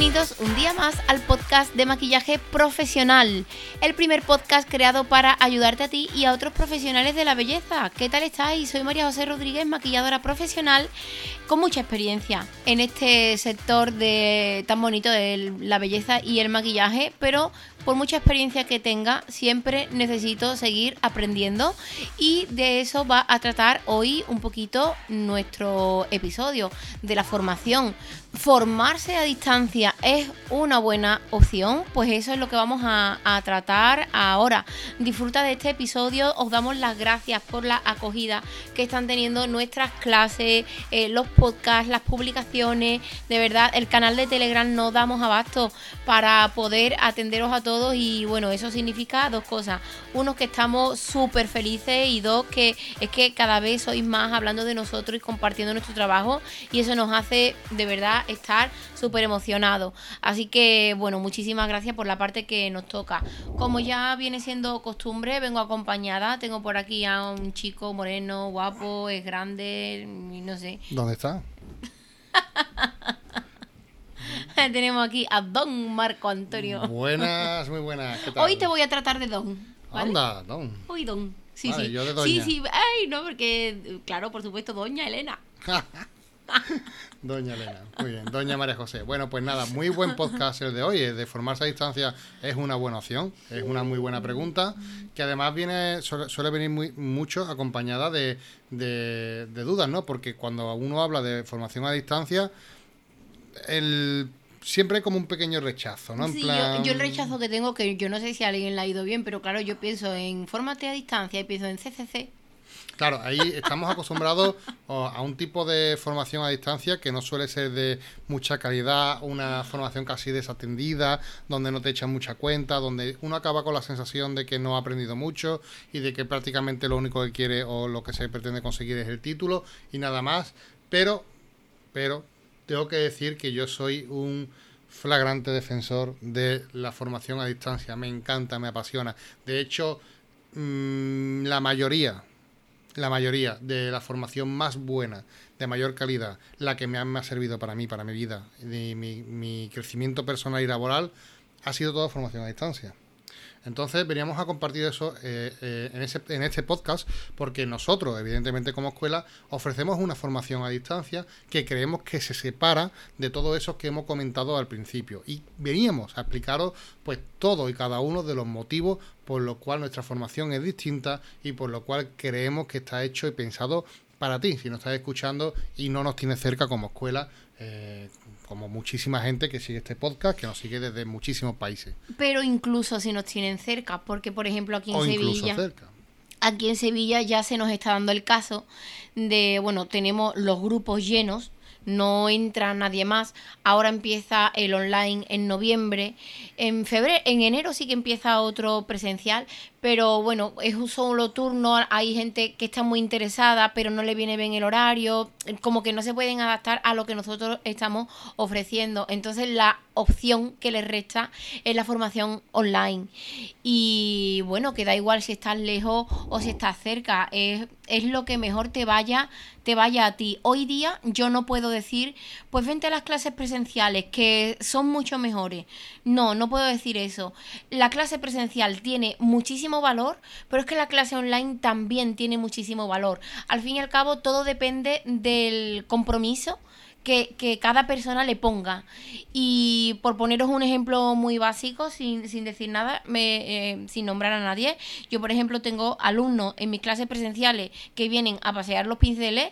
Bienvenidos un día más al podcast de maquillaje profesional, el primer podcast creado para ayudarte a ti y a otros profesionales de la belleza. ¿Qué tal estáis? Soy María José Rodríguez, maquilladora profesional con mucha experiencia en este sector de tan bonito de la belleza y el maquillaje, pero por mucha experiencia que tenga, siempre necesito seguir aprendiendo y de eso va a tratar hoy un poquito nuestro episodio de la formación. ¿Formarse a distancia es una buena opción? Pues eso es lo que vamos a, tratar ahora. Disfruta de este episodio, os damos las gracias por la acogida que están teniendo nuestras clases, eh, los podcasts, las publicaciones. De verdad, el canal de Telegram no damos abasto para poder atenderos a todos y bueno, eso significa dos cosas. Uno, que estamos súper felices y dos, que es que cada vez sois más hablando de nosotros y compartiendo nuestro trabajo y eso nos hace de verdad estar súper emocionado Así que, bueno, muchísimas gracias por la parte que nos toca. Como ya viene siendo costumbre, vengo acompañada. Tengo por aquí a un chico moreno, guapo, es grande, no sé. ¿Dónde está? Tenemos aquí a Don Marco Antonio. Buenas, muy buenas. Hoy te voy a tratar de Don. Anda, Don. Hoy Don. Sí, sí. Yo de doña. Sí, sí. Ay, no, porque, claro, por supuesto, Doña Elena. Doña Elena, muy bien. Doña María José. Bueno, pues nada, muy buen podcast el de hoy. De formarse a distancia es una buena opción, es una muy buena pregunta, que además viene suele, venir muy, mucho acompañada de, de, dudas, ¿no? Porque cuando uno habla de formación a distancia, el siempre hay como un pequeño rechazo, ¿no? sí, yo, el rechazo que tengo, que yo no sé si a alguien le ha ido bien, pero claro, yo pienso en fórmate a distancia y pienso en CCC Claro, ahí estamos acostumbrados a un tipo de formación a distancia que no suele ser de mucha calidad, una formación casi desatendida, donde no te echan mucha cuenta, donde uno acaba con la sensación de que no ha aprendido mucho y de que prácticamente lo único que quiere o lo que se pretende conseguir es el título y nada más. Pero, pero, tengo que decir que yo soy un flagrante defensor de la formación a distancia. Me encanta, me apasiona. De hecho, mm, la mayoría la mayoría de la formación más buena, de mayor calidad, la que me ha, servido para mí, para mi vida, de mi, mi crecimiento personal y laboral, ha sido toda formación a distancia. Entonces veníamos a compartir eso eh, eh, en, ese, este podcast porque nosotros, evidentemente como escuela, ofrecemos una formación a distancia que creemos que se separa de todo eso que hemos comentado al principio. Y veníamos a explicaros pues todo y cada uno de los motivos por los cuales nuestra formación es distinta y por lo cual creemos que está hecho y pensado para ti, si nos estás escuchando y no nos tienes cerca como escuela, eh, como muchísima gente que sigue este podcast, que nos sigue desde muchísimos países. Pero incluso si nos tienen cerca, porque por ejemplo aquí en Sevilla... Aquí en Sevilla ya se nos está dando el caso de, bueno, tenemos los grupos llenos, no entra nadie más. Ahora empieza el online en noviembre. En febrero, en enero sí que empieza otro presencial, pero bueno, es un solo turno, hay gente que está muy interesada, pero no le viene bien el horario, como que no se pueden adaptar a lo que nosotros estamos ofreciendo. Entonces la opción que les resta es la formación online. Y bueno, que da igual si estás lejos o si estás cerca, es, es lo que mejor te vaya, te vaya a ti. Hoy día yo no puedo decir, pues vente a las clases presenciales, que son mucho mejores. No, no puedo decir eso. La clase presencial tiene valor, pero es que la clase online también tiene muchísimo valor. Al fin y al cabo, todo depende del compromiso que, cada persona le ponga. Y por poneros un ejemplo muy básico, sin, decir nada, me, eh, sin nombrar a nadie, yo por ejemplo tengo alumnos en mis clases presenciales que vienen a pasear los pinceles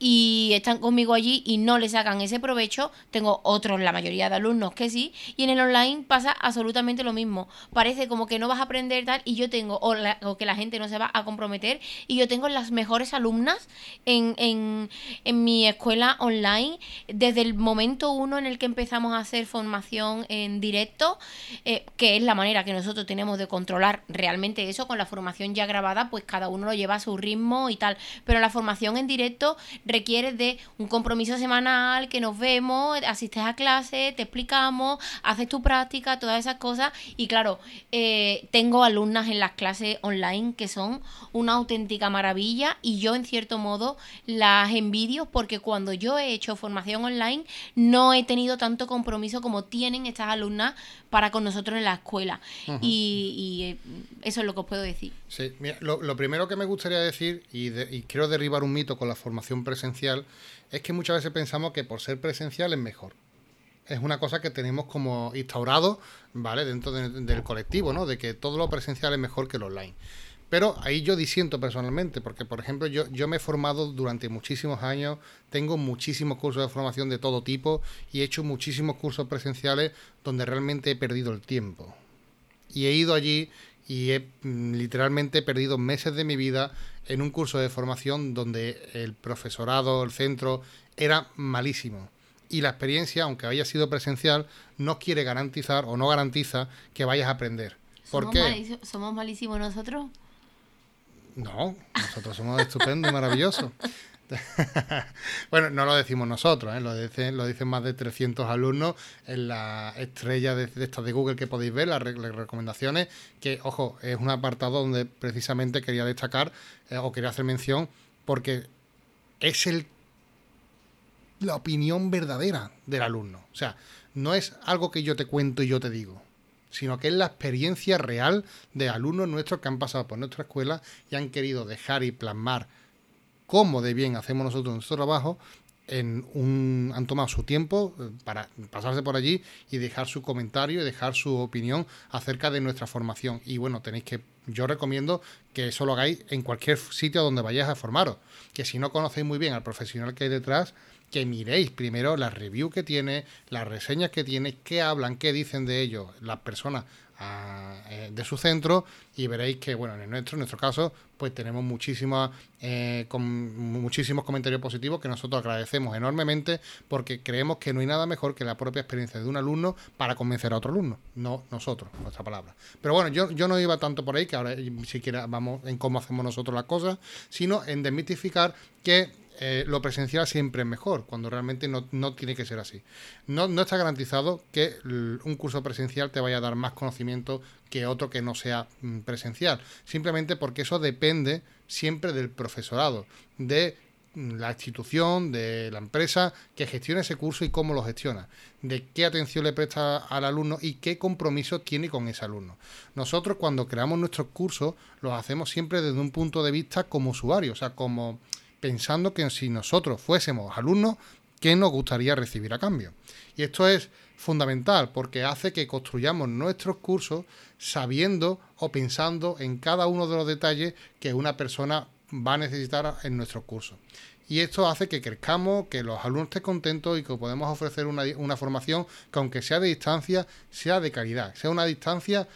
y están conmigo allí y no le sacan ese provecho. Tengo otros, la mayoría de alumnos que sí, y en el online pasa absolutamente lo mismo. Parece como que no vas a aprender tal y yo tengo, o, o que la gente no se va a comprometer, y yo tengo las mejores alumnas en, en, en mi escuela online desde el momento uno en el que empezamos a hacer formación en directo, eh, que es la manera que nosotros tenemos de controlar realmente eso con la formación ya grabada, pues cada uno lo lleva a su ritmo y tal, pero la formación en directo requiere de un compromiso semanal, que nos vemos, asistes a clase, te explicamos, haces tu práctica, todas esas cosas. Y claro, eh, tengo alumnas en las clases online que son una auténtica maravilla y yo en cierto modo las envidio porque cuando yo he hecho formación online no he tenido tanto compromiso como tienen estas alumnas para con nosotros en la escuela. y, eh, eso es lo que os puedo decir. Sí, mira, lo, primero que me gustaría decir, y, y quiero derribar un mito con la formación presencial, es que muchas veces pensamos que por ser presencial es mejor es una cosa que tenemos como instaurado, ¿vale? Dentro del colectivo, ¿no? De que todo lo presencial es mejor que lo online. Pero ahí yo disiento personalmente, porque por ejemplo yo, yo me he formado durante muchísimos años, tengo muchísimos cursos de formación de todo tipo y he hecho muchísimos cursos presenciales donde realmente he perdido el tiempo. Y he ido allí y he mm, literalmente perdido meses de mi vida en un curso de formación donde el profesorado, el centro, era malísimo. Y la experiencia, aunque haya sido presencial, no quiere garantizar o no garantiza que vayas a aprender. ¿Por qué? ¿Somos malísimos nosotros? No, nosotros somos estupendos y maravillosos. bueno, no lo decimos nosotros, ¿eh? lo, dicen, más de 300 alumnos en la estrella de, de de Google que podéis ver, las, recomendaciones, que, ojo, es un apartado donde precisamente quería destacar eh, o quería hacer mención porque es el la opinión verdadera del alumno. O sea, no es algo que yo te cuento y yo te digo sino que es la experiencia real de alumnos nuestros que han pasado por nuestra escuela y han querido dejar y plasmar cómo de bien hacemos nosotros nuestro trabajo en un, han tomado su tiempo eh, para pasarse por allí y dejar su comentario y dejar su opinión acerca de nuestra formación. Y bueno, tenéis que, yo recomiendo que eso lo hagáis en cualquier sitio donde vayáis a formaros. Que si no conocéis muy bien al profesional que hay detrás, que miréis primero las reviews que tiene, las reseñas que tiene, qué hablan, qué dicen de ellos las personas eh, de su centro y veréis que, bueno, en nuestro, en nuestro caso, pues tenemos muchísimas, eh, con, muchísimos comentarios positivos que nosotros agradecemos enormemente porque creemos que no hay nada mejor que la propia experiencia de un alumno para convencer a otro alumno, no nosotros, nuestra palabra. Pero bueno, yo, yo no iba tanto por ahí, que ahora siquiera vamos en cómo hacemos nosotros las cosas, sino en desmitificar que eh, lo presencial siempre es mejor, cuando realmente no, tiene que ser así. No, no, está garantizado que un curso presencial te vaya a dar más conocimiento que otro que no sea mm, presencial, simplemente porque eso depende siempre del profesorado, de mm, la institución, de la empresa que gestiona ese curso y cómo lo gestiona, de qué atención le presta al alumno y qué compromiso tiene con ese alumno. Nosotros cuando creamos nuestros cursos los hacemos siempre desde un punto de vista como usuario, o sea, como pensando que si nosotros fuésemos alumnos, ¿qué nos gustaría recibir a cambio? Y esto es fundamental porque hace que construyamos nuestros cursos sabiendo o pensando en cada uno de los detalles que una persona va a necesitar en nuestros cursos. Y esto hace que crezcamos, que los alumnos estén contentos y que podemos ofrecer una, una formación que aunque sea de distancia, sea de calidad, sea una distancia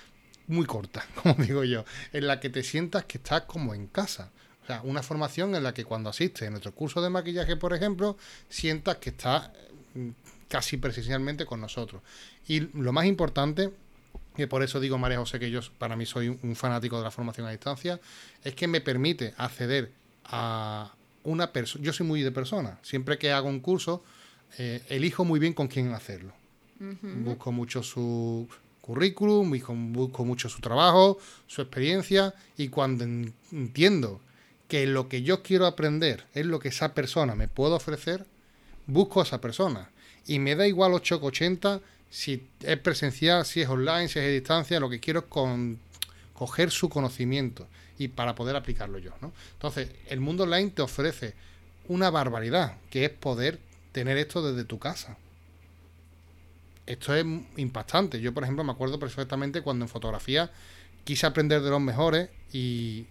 muy corta, como digo yo, en la que te sientas que estás como en casa. O sea, una formación en la que cuando asistes a nuestro curso de maquillaje, por ejemplo, sientas que estás mm, casi presencialmente con nosotros. Y lo más importante, que por eso digo, María José, que yo para mí soy un fanático de la formación a distancia, es que me permite acceder a una persona. Yo soy muy de persona. Siempre que hago un curso, eh, elijo muy bien con quién hacerlo. Busco mucho su currículum, busco mucho su trabajo, su experiencia, y cuando entiendo que lo que yo quiero aprender es lo que esa persona me puede ofrecer, busco a esa persona. Y me da igual 880 si es presencial, si es online, si es a distancia, lo que quiero es con, coger su conocimiento y para poder aplicarlo yo. ¿no? Entonces, el mundo online te ofrece una barbaridad, que es poder tener esto desde tu casa. Esto es impactante. Yo, por ejemplo, me acuerdo perfectamente cuando en fotografía quise aprender de los mejores y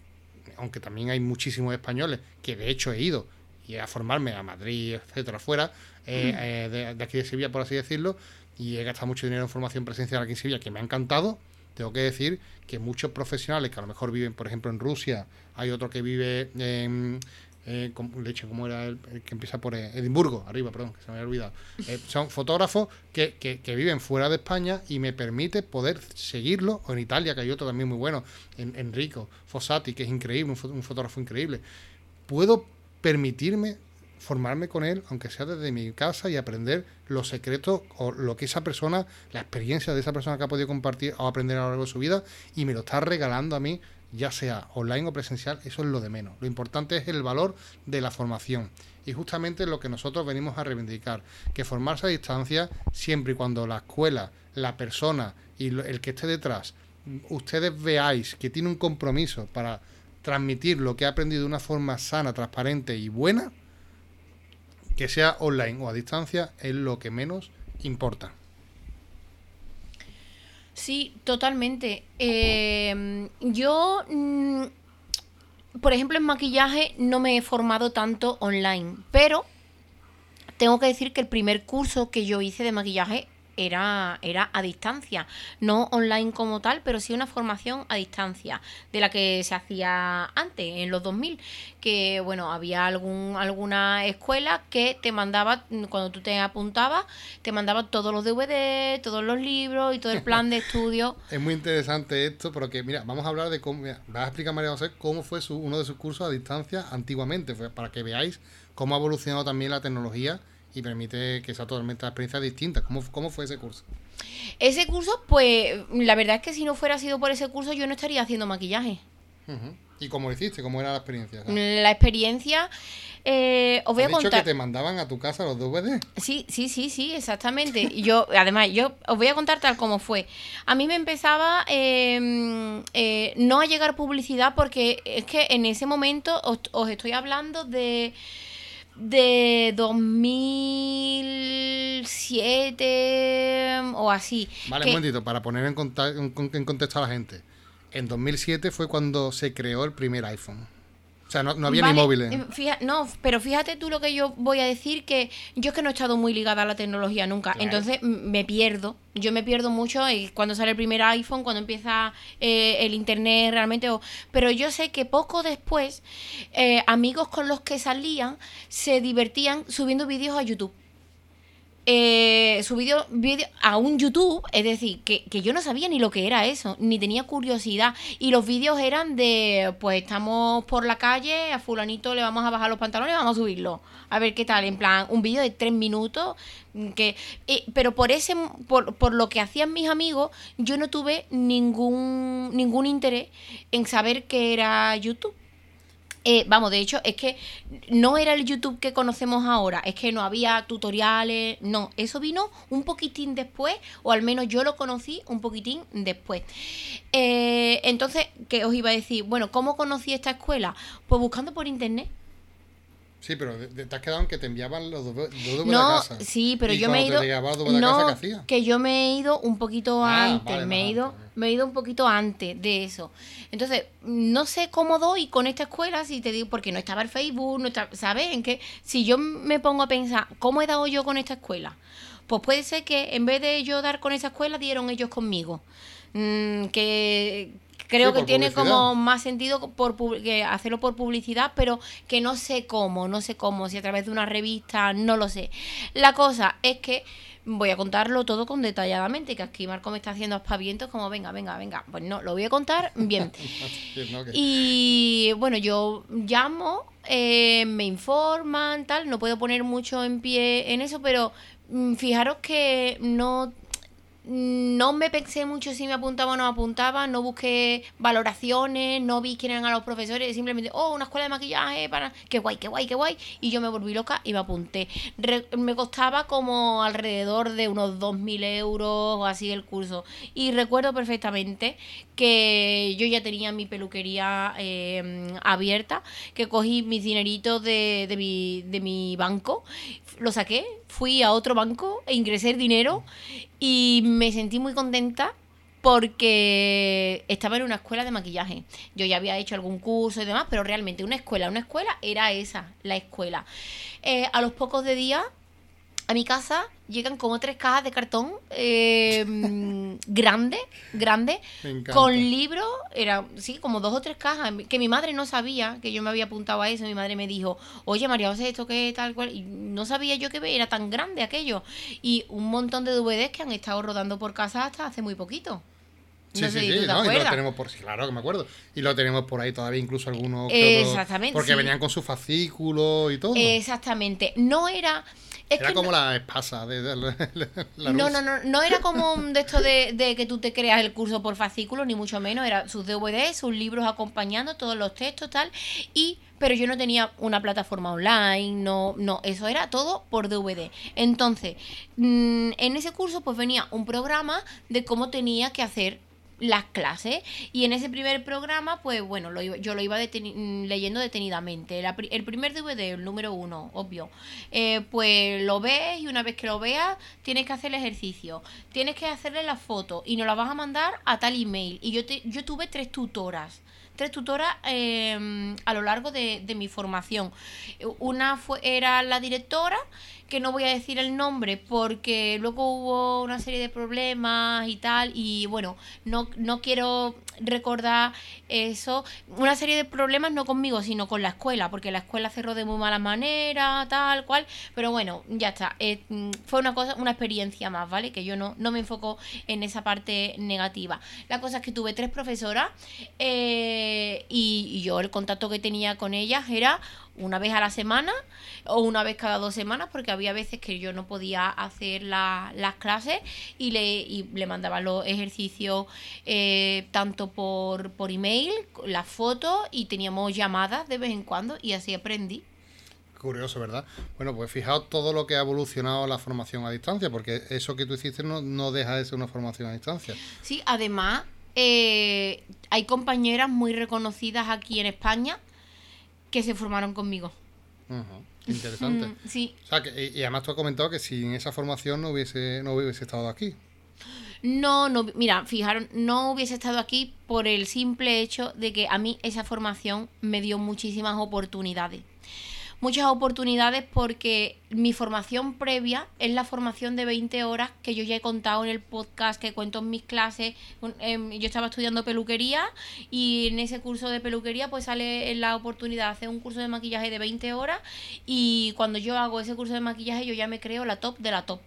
aunque también hay muchísimos españoles, que de hecho he ido y a formarme a Madrid, etcétera, fuera, eh, eh, de, aquí de Sevilla, por así decirlo, y he gastado mucho dinero en formación presencial aquí en Sevilla, que me ha encantado. Tengo que decir que muchos profesionales que a lo mejor viven, por ejemplo, en Rusia, hay otro que vive en, eh, de hecho, como era el, que empieza por Edimburgo, arriba, perdón, que se me había olvidado. Eh, son fotógrafos que, que, viven fuera de España y me permite poder seguirlo, o en Italia, que hay otro también muy bueno, en, Enrico Fossati, que es increíble, un, fotógrafo increíble. Puedo permitirme formarme con él, aunque sea desde mi casa, y aprender los secretos o lo que esa persona, la experiencia de esa persona que ha podido compartir o aprender a lo largo de su vida, y me lo está regalando a mí, ya sea online o presencial, eso es lo de menos. Lo importante es el valor de la formación. Y justamente lo que nosotros venimos a reivindicar, que formarse a distancia, siempre y cuando la escuela, la persona y el que esté detrás, ustedes veáis que tiene un compromiso para transmitir lo que ha aprendido de una forma sana, transparente y buena, que sea online o a distancia, es lo que menos importa. Sí, totalmente. Eh, yo, mm, por ejemplo, en maquillaje no me he formado tanto online, pero tengo que decir que el primer curso que yo hice de maquillaje era, era a distancia, no online como tal, pero sí una formación a distancia de la que se hacía antes, en los 2000, que bueno, había algún, alguna escuela que te mandaba, cuando tú te apuntabas, te mandaba todos los DVD, todos los libros y todo el plan de estudio. es muy interesante esto, porque mira, vamos a hablar de cómo, va a explicar María José cómo fue su, uno de sus cursos a distancia antiguamente, para que veáis cómo ha evolucionado también la tecnología y permite que sea totalmente la experiencia distinta. ¿Cómo, ¿Cómo fue ese curso? Ese curso, pues la verdad es que si no fuera sido por ese curso yo no estaría haciendo maquillaje. ¿Y cómo lo hiciste? ¿Cómo era la experiencia? La experiencia, eh, os voy a contar. que te mandaban a tu casa los DVD? Sí, sí, sí, sí, exactamente. yo, además, yo os voy a contar tal como fue. A mí me empezaba em, eh, no a llegar publicidad porque es que en ese momento os estoy hablando de de 2007 o así. Vale, un momentito, para poner en, en, contexto a la gente. En 2007 fue cuando se creó el primer iPhone. O sea, no, había ni móviles. Eh, no, pero fíjate tú lo que yo voy a decir, que yo es que no he estado muy ligada a la tecnología nunca, entonces me pierdo, yo me pierdo mucho cuando sale el primer iPhone, cuando empieza eh, el Internet realmente, pero yo sé que poco después eh, amigos con los que salían se divertían subiendo vídeos a YouTube eh, subido vídeo a un YouTube, es decir, que, que, yo no sabía ni lo que era eso, ni tenía curiosidad. Y los vídeos eran de, pues estamos por la calle, a fulanito le vamos a bajar los pantalones, vamos a subirlo. A ver qué tal, en plan, un vídeo de tres minutos. que eh, Pero por ese por, por lo que hacían mis amigos, yo no tuve ningún, ningún interés en saber qué era YouTube. Eh, vamos, de hecho, es que no era el YouTube que conocemos ahora, es que no había tutoriales, no, eso vino un poquitín después, o al menos yo lo conocí un poquitín después. Eh, entonces, ¿qué os iba a decir? Bueno, ¿cómo conocí esta escuela? Pues buscando por internet. Sí, pero te has quedado en que te enviaban los dos de no, casa. Sí, pero yo me he ido. no, que yo me he ido un poquito ah, antes. me he ido, me he ido un poquito antes de eso. Entonces, no sé cómo doy con esta escuela, si te digo, porque no estaba el Facebook, no ¿sabes? En que si yo me pongo a pensar, ¿cómo he dado yo con esta escuela? Pues puede ser que en vez de yo dar con esa escuela, dieron ellos conmigo. Mm, que, creo que tiene como más sentido por que hacerlo por publicidad, pero que no sé cómo, no sé cómo, si a través de una revista, no lo sé. La cosa es que voy a contarlo todo con detalladamente, que aquí Marco me está haciendo aspavientos como venga, venga, venga. Pues no, lo voy a contar bien. y bueno, yo llamo, eh, me informan, tal, no puedo poner mucho en pie en eso, pero mm, fijaros que no no me pensé mucho si me apuntaba o no apuntaba, no busqué valoraciones, no vi quién eran a los profesores, simplemente, oh, una escuela de maquillaje, para, qué guay, qué guay, qué guay, y yo me volví loca y me apunté. me costaba como alrededor de unos 2.000 euros o así el curso, y recuerdo perfectamente que yo ya tenía mi peluquería em, abierta, que cogí mis dineritos de, de, mi, banco, lo saqué, fui a otro banco e ingresé dinero y me sentí muy contenta porque estaba en una escuela de maquillaje. Yo ya había hecho algún curso y demás, pero realmente una escuela, una escuela era esa, la escuela. Eh, a los pocos de días a mi casa llegan como tres cajas de cartón eh, grande, grande, con libros, era, sí, como dos o tres cajas, que mi madre no sabía que yo me había apuntado a eso, mi madre me dijo, oye María José, esto qué tal cual, y no sabía yo que era tan grande aquello, y un montón de DVDs que han estado rodando por casa hasta hace muy poquito. Sí, sí, sí, y lo tenemos por sí, claro que me acuerdo. Y lo tenemos por ahí todavía, incluso algunos. Exactamente. porque venían con su fascículo y todo. Exactamente. No era. era como la espasa de, la, no, no, no, no era como de esto de, que tú te creas el curso por fascículo, ni mucho menos. Era sus DVD, sus libros acompañando, todos los textos, tal. Y pero yo no tenía una plataforma online, no, no, eso era todo por DVD. Entonces, mm, en ese curso pues venía un programa de cómo tenía que hacer las clases y en ese primer programa pues bueno lo yo lo iba mm, leyendo detenidamente. El primer DVD el número uno obvio. Eh, pues lo ves y una vez que lo veas tienes que hacer el ejercicio. Tienes que hacerle la foto y nos la vas a mandar a tal email. Y yo yo tuve tres tutoras tres tutoras em, a lo largo de, de, mi formación. Una fue, era la directora, que no voy a decir el nombre porque luego hubo una serie de problemas y tal, y bueno, no, no quiero recordar eso. Una serie de problemas no conmigo, sino con la escuela, porque la escuela cerró de muy mala manera, tal cual, pero bueno, ya está. Eh, fue una cosa, una experiencia más, ¿vale? Que yo no, no me enfoco en esa parte negativa. La cosa es que tuve tres profesoras eh, y yo el contacto que tenía con ellas era una vez a la semana o una vez cada dos semanas, porque había veces que yo no podía hacer las clases y le, le mandaba los ejercicios eh, tanto por, por email, las fotos y teníamos llamadas de vez en cuando y así aprendí. Curioso, ¿verdad? Bueno, pues fijaos todo lo que ha evolucionado la formación a distancia, porque eso que tú hiciste no, no deja de ser una formación a distancia. Sí, además eh, hay compañeras muy reconocidas aquí en España que se formaron conmigo. Interesante. Mm, sí. y, además tú has comentado que sin esa formación no hubiese, no hubiese estado aquí. No, no, mira, fijaron, no hubiese estado aquí por el simple hecho de que a mí esa formación me dio muchísimas oportunidades muchas oportunidades porque mi formación previa es la formación de 20 horas que yo ya he contado en el podcast, que cuento en mis clases. Em, yo estaba estudiando peluquería y en ese curso de peluquería pues sale la oportunidad de hacer un curso de maquillaje de 20 horas y cuando yo hago ese curso de maquillaje yo ya me creo la top de la top.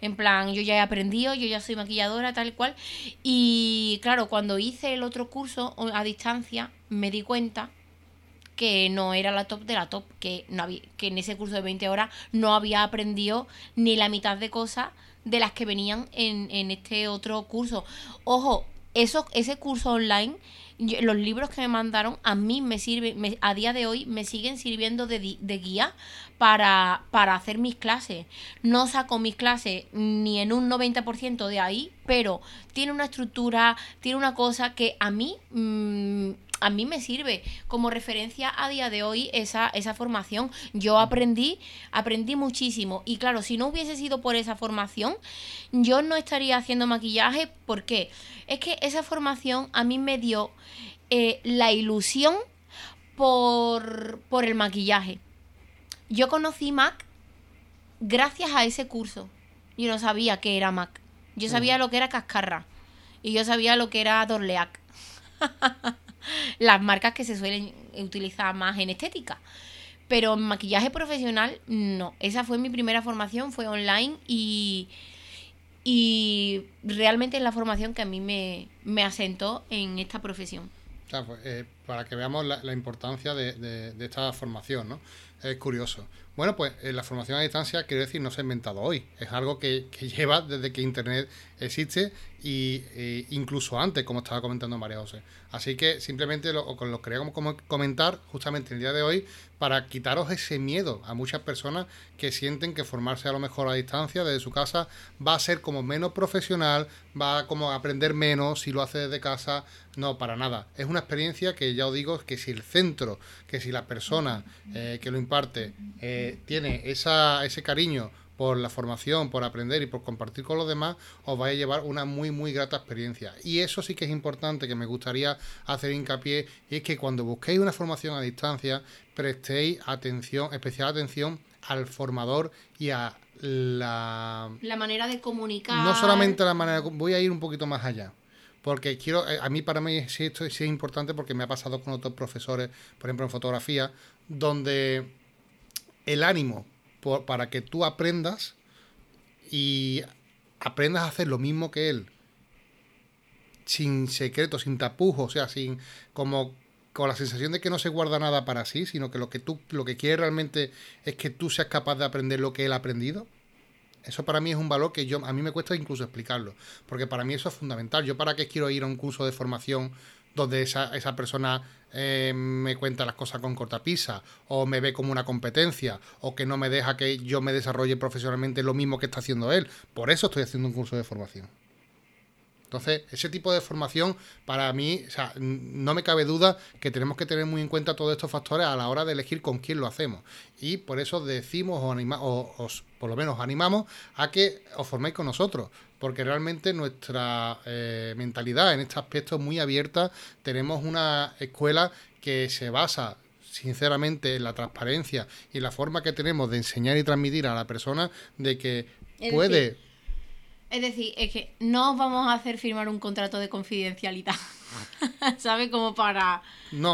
En plan, yo ya he aprendido, yo ya soy maquilladora, tal cual. Y claro, cuando hice el otro curso a distancia, me di cuenta que no era la top de la top, que, no había, que en ese curso de 20 horas no había aprendido ni la mitad de cosas de las que venían en, en este otro curso. Ojo, ese curso online, los libros que me mandaron a mí me sirven, a día de hoy me siguen sirviendo de, de guía para, para, hacer mis clases. No saco mis clases ni en un 90% de ahí, pero tiene una estructura, tiene una cosa que a mí mm, a mí me sirve como referencia a día de hoy esa, esa formación. Yo aprendí, aprendí muchísimo. Y claro, si no hubiese sido por esa formación, yo no estaría haciendo maquillaje. ¿Por qué? Es que esa formación a mí me dio eh, la ilusión por, por el maquillaje. Yo conocí Mac gracias a ese curso. Yo no sabía qué era Mac. Yo sabía lo que era Cascarra. Y yo sabía lo que era Dorleac. las marcas que se suelen utilizar más en estética. Pero en maquillaje profesional, no. Esa fue mi primera formación, fue online y, y realmente es la formación que a mí me, me asentó en esta profesión. Pues, eh, para que veamos la, importancia de, de, esta formación, ¿no? Es curioso. Bueno, pues eh, la formación a distancia, quiero decir, no se ha inventado hoy. Es algo que, que lleva desde que Internet existe y e incluso antes, como estaba comentando María José. Así que simplemente lo, lo quería como comentar justamente el día de hoy para quitaros ese miedo a muchas personas que sienten que formarse a lo mejor a distancia desde su casa va a ser como menos profesional, va como a aprender menos si lo hace desde casa. No, para nada. Es una experiencia que ya os digo que si el centro, que si la persona eh, que lo imparte eh, tiene esa, ese cariño por la formación, por aprender y por compartir con los demás, os vais a llevar una muy, muy grata experiencia. Y eso sí que es importante, que me gustaría hacer hincapié, y es que cuando busquéis una formación a distancia, prestéis atención, especial atención al formador y a la... La manera de comunicar. No solamente la manera, voy a ir un poquito más allá porque quiero, eh, a mí para mí sí, esto sí es importante porque me ha pasado con otros profesores, por ejemplo en fotografía, donde el ánimo para que tú aprendas y aprendas a hacer lo mismo que él sin secreto, sin tapujos, o sea, sin como con la sensación de que no se guarda nada para sí, sino que lo que tú lo que quieres realmente es que tú seas capaz de aprender lo que él ha aprendido. Eso para mí es un valor que yo a mí me cuesta incluso explicarlo, porque para mí eso es fundamental. Yo para qué quiero ir a un curso de formación donde esa, esa persona eh, me cuenta las cosas con cortapisa, o me ve como una competencia, o que no me deja que yo me desarrolle profesionalmente lo mismo que está haciendo él. Por eso estoy haciendo un curso de formación. Entonces, ese tipo de formación, para mí, o sea, no me cabe duda que tenemos que tener muy en cuenta todos estos factores a la hora de elegir con quién lo hacemos. Y por eso decimos o, anima, o, por lo menos animamos a que os forméis con nosotros, porque realmente nuestra eh, mentalidad en este aspecto es muy abierta. Tenemos una escuela que se basa sinceramente en la transparencia y la forma que tenemos de enseñar y transmitir a la persona de que puede es decir, es que no os vamos a hacer firmar un contrato de confidencialidad. ¿Sabes? Como para,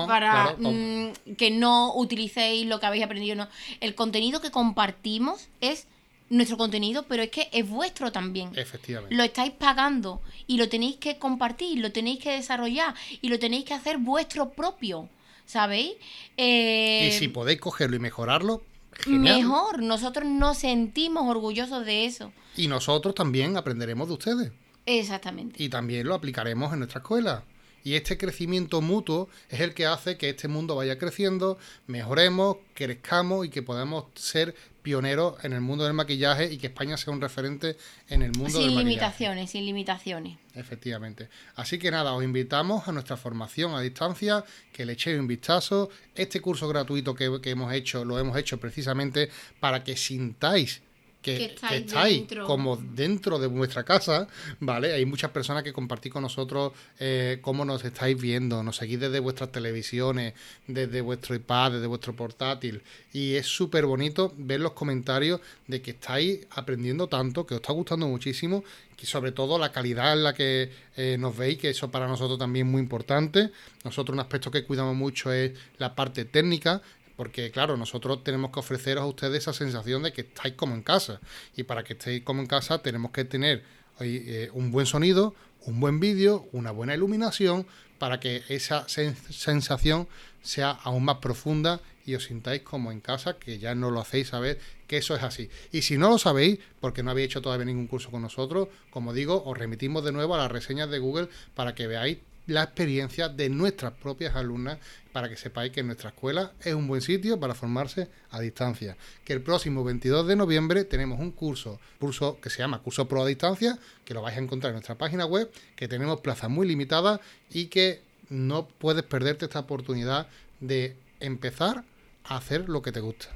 para mm, que no utilicéis lo que habéis aprendido. No. El contenido que compartimos es nuestro contenido, pero es que es vuestro también. Efectivamente. Lo estáis pagando y lo tenéis que compartir, lo tenéis que desarrollar y lo tenéis que hacer vuestro propio. ¿Sabéis? y si eh, podéis cogerlo y mejorarlo, mejor. Nosotros nos sentimos orgullosos de eso. Y nosotros también aprenderemos de ustedes. Exactamente. Y también lo aplicaremos en nuestra escuela. Y este crecimiento mutuo es el que hace que este mundo vaya creciendo, mejoremos, crezcamos y que podamos ser pioneros en el mundo del maquillaje y que España sea un referente en el mundo del maquillaje. Sin limitaciones, sin limitaciones. Efectivamente. Así que nada, os invitamos a nuestra formación a distancia, que le echéis un vistazo. Este curso gratuito que, que hemos hecho, lo hemos hecho precisamente para que sintáis que, estáis, como dentro de vuestra casa, ¿vale? Hay muchas personas que compartís con nosotros eh, cómo nos estáis viendo, nos seguís desde vuestras televisiones, desde vuestro iPad, desde vuestro portátil. Y es súper bonito ver los comentarios de que estáis aprendiendo tanto, que os está gustando muchísimo, y sobre todo la calidad en la que eh, nos veis, que eso para nosotros también es muy importante. Nosotros un aspecto que cuidamos mucho es la parte técnica, porque claro, nosotros tenemos que ofreceros a ustedes esa sensación de que estáis como en casa. Y para que estéis como en casa tenemos que tener eh, un buen sonido, un buen vídeo, una buena iluminación, para que esa sensación sea aún más profunda y os sintáis como en casa, que ya no lo hacéis saber que eso es así. Y si no lo sabéis, porque no habéis hecho todavía ningún curso con nosotros, como digo, os remitimos de nuevo a las reseñas de Google para que veáis la experiencia de nuestras propias alumnas para que sepáis que nuestra escuela es un buen sitio para formarse a distancia. Que el próximo 22 de noviembre tenemos un curso, curso que se llama Curso Pro a Distancia, que lo vais a encontrar en nuestra página web, que tenemos plazas muy limitadas y que no puedes perderte esta oportunidad de empezar a hacer lo que te gusta.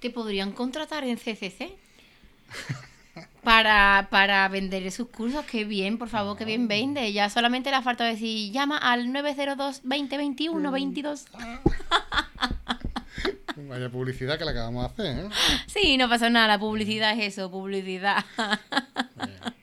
¿Te podrían contratar en CCC? para, para vender sus cursos. Qué bien, por favor, qué bien vende. Ya solamente le falta decir, llama al 902 2021 22. Vaya publicidad que la acabamos de hacer, ¿eh? Sí, no pasa nada, la publicidad es eso, publicidad.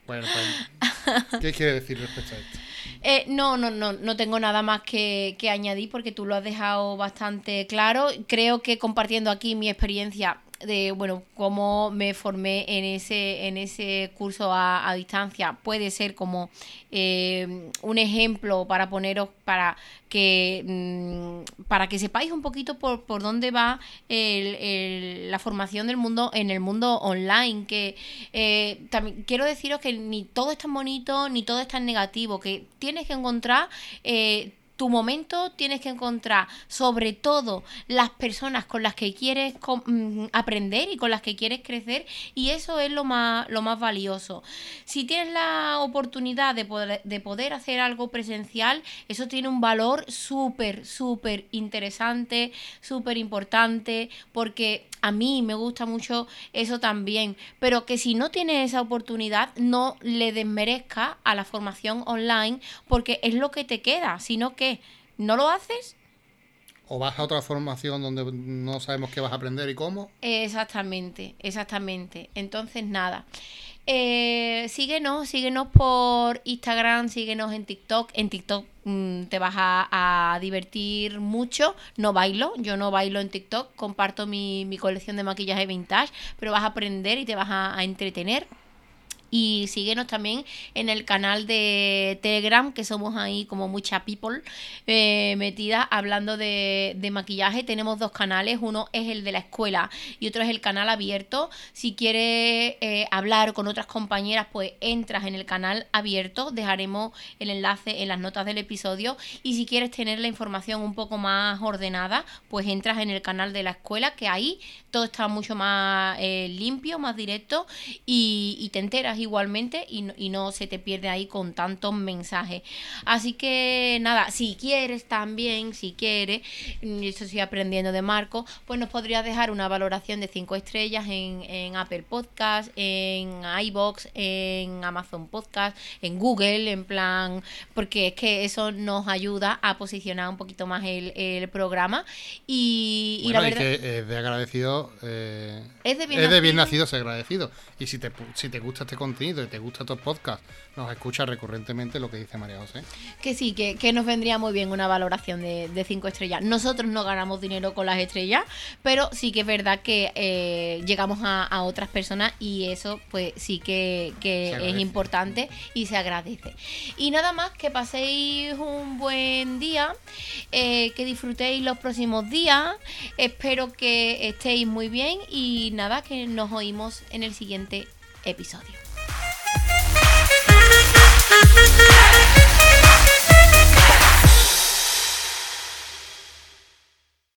Bueno, pues, ¿qué quiere decir respecto a esto? Eh, no, no, no, no tengo nada más que, que añadir porque tú lo has dejado bastante claro. Creo que compartiendo aquí mi experiencia de bueno cómo me formé en ese en ese curso a, distancia puede ser como eh, un ejemplo para poneros para que mm, para que sepáis un poquito por, por dónde va el, la formación del mundo en el mundo online que eh, también quiero deciros que ni todo es tan bonito ni todo es tan negativo que tienes que encontrar eh, tu momento tienes que encontrar sobre todo las personas con las que quieres mm, aprender y con las que quieres crecer y eso es lo más, lo más valioso. Si tienes la oportunidad de poder, de poder hacer algo presencial, eso tiene un valor súper, súper interesante, súper importante porque a mí me gusta mucho eso también, pero que si no tienes esa oportunidad no le desmerezca a la formación online porque es lo que te queda, sino que no lo haces o vas a otra formación donde no sabemos qué vas a aprender y cómo. Exactamente, exactamente. Entonces, nada. Eh, síguenos, síguenos por Instagram, síguenos en TikTok. En TikTok mm, te vas a, divertir mucho. No bailo, yo no bailo en TikTok, comparto mi, colección de maquillaje vintage, pero vas a aprender y te vas a entretener. Y síguenos también en el canal de Telegram, que somos ahí como mucha people eh, metida hablando de, maquillaje. Tenemos dos canales, uno es el de la escuela y otro es el canal abierto. Si quieres eh, hablar con otras compañeras, pues entras en el canal abierto. Dejaremos el enlace en las notas del episodio. Y si quieres tener la información un poco más ordenada, pues entras en el canal de la escuela, que ahí todo está mucho más eh, limpio, más directo y te enteras igualmente y no, y no se te pierde ahí con tantos mensajes. Así que nada, si quieres también, si quieres, mm, eso estoy aprendiendo de Marco, pues nos podrías dejar una valoración de 5 estrellas en, en Apple Podcast, en iBox, en Amazon Podcast, en Google, en plan, porque es que eso nos ayuda a posicionar un poquito más el, el programa. Y, y la verdad. que es de agradecido. Eh, es de bien, es de bien nacido ser agradecido. Y si te, si te gusta este contenido y te gusta estos podcasts, nos escucha recurrentemente lo que dice María José. Que sí, que, que nos vendría muy bien una valoración de 5 estrellas. Nosotros no ganamos dinero con las estrellas, pero sí que es verdad que eh, llegamos a, otras personas y eso pues sí que, es importante y se agradece. Y nada más, que paséis un buen día, eh, que disfrutéis los próximos días, espero que estéis muy bien y nada, que nos oímos en el siguiente episodio. Thank you.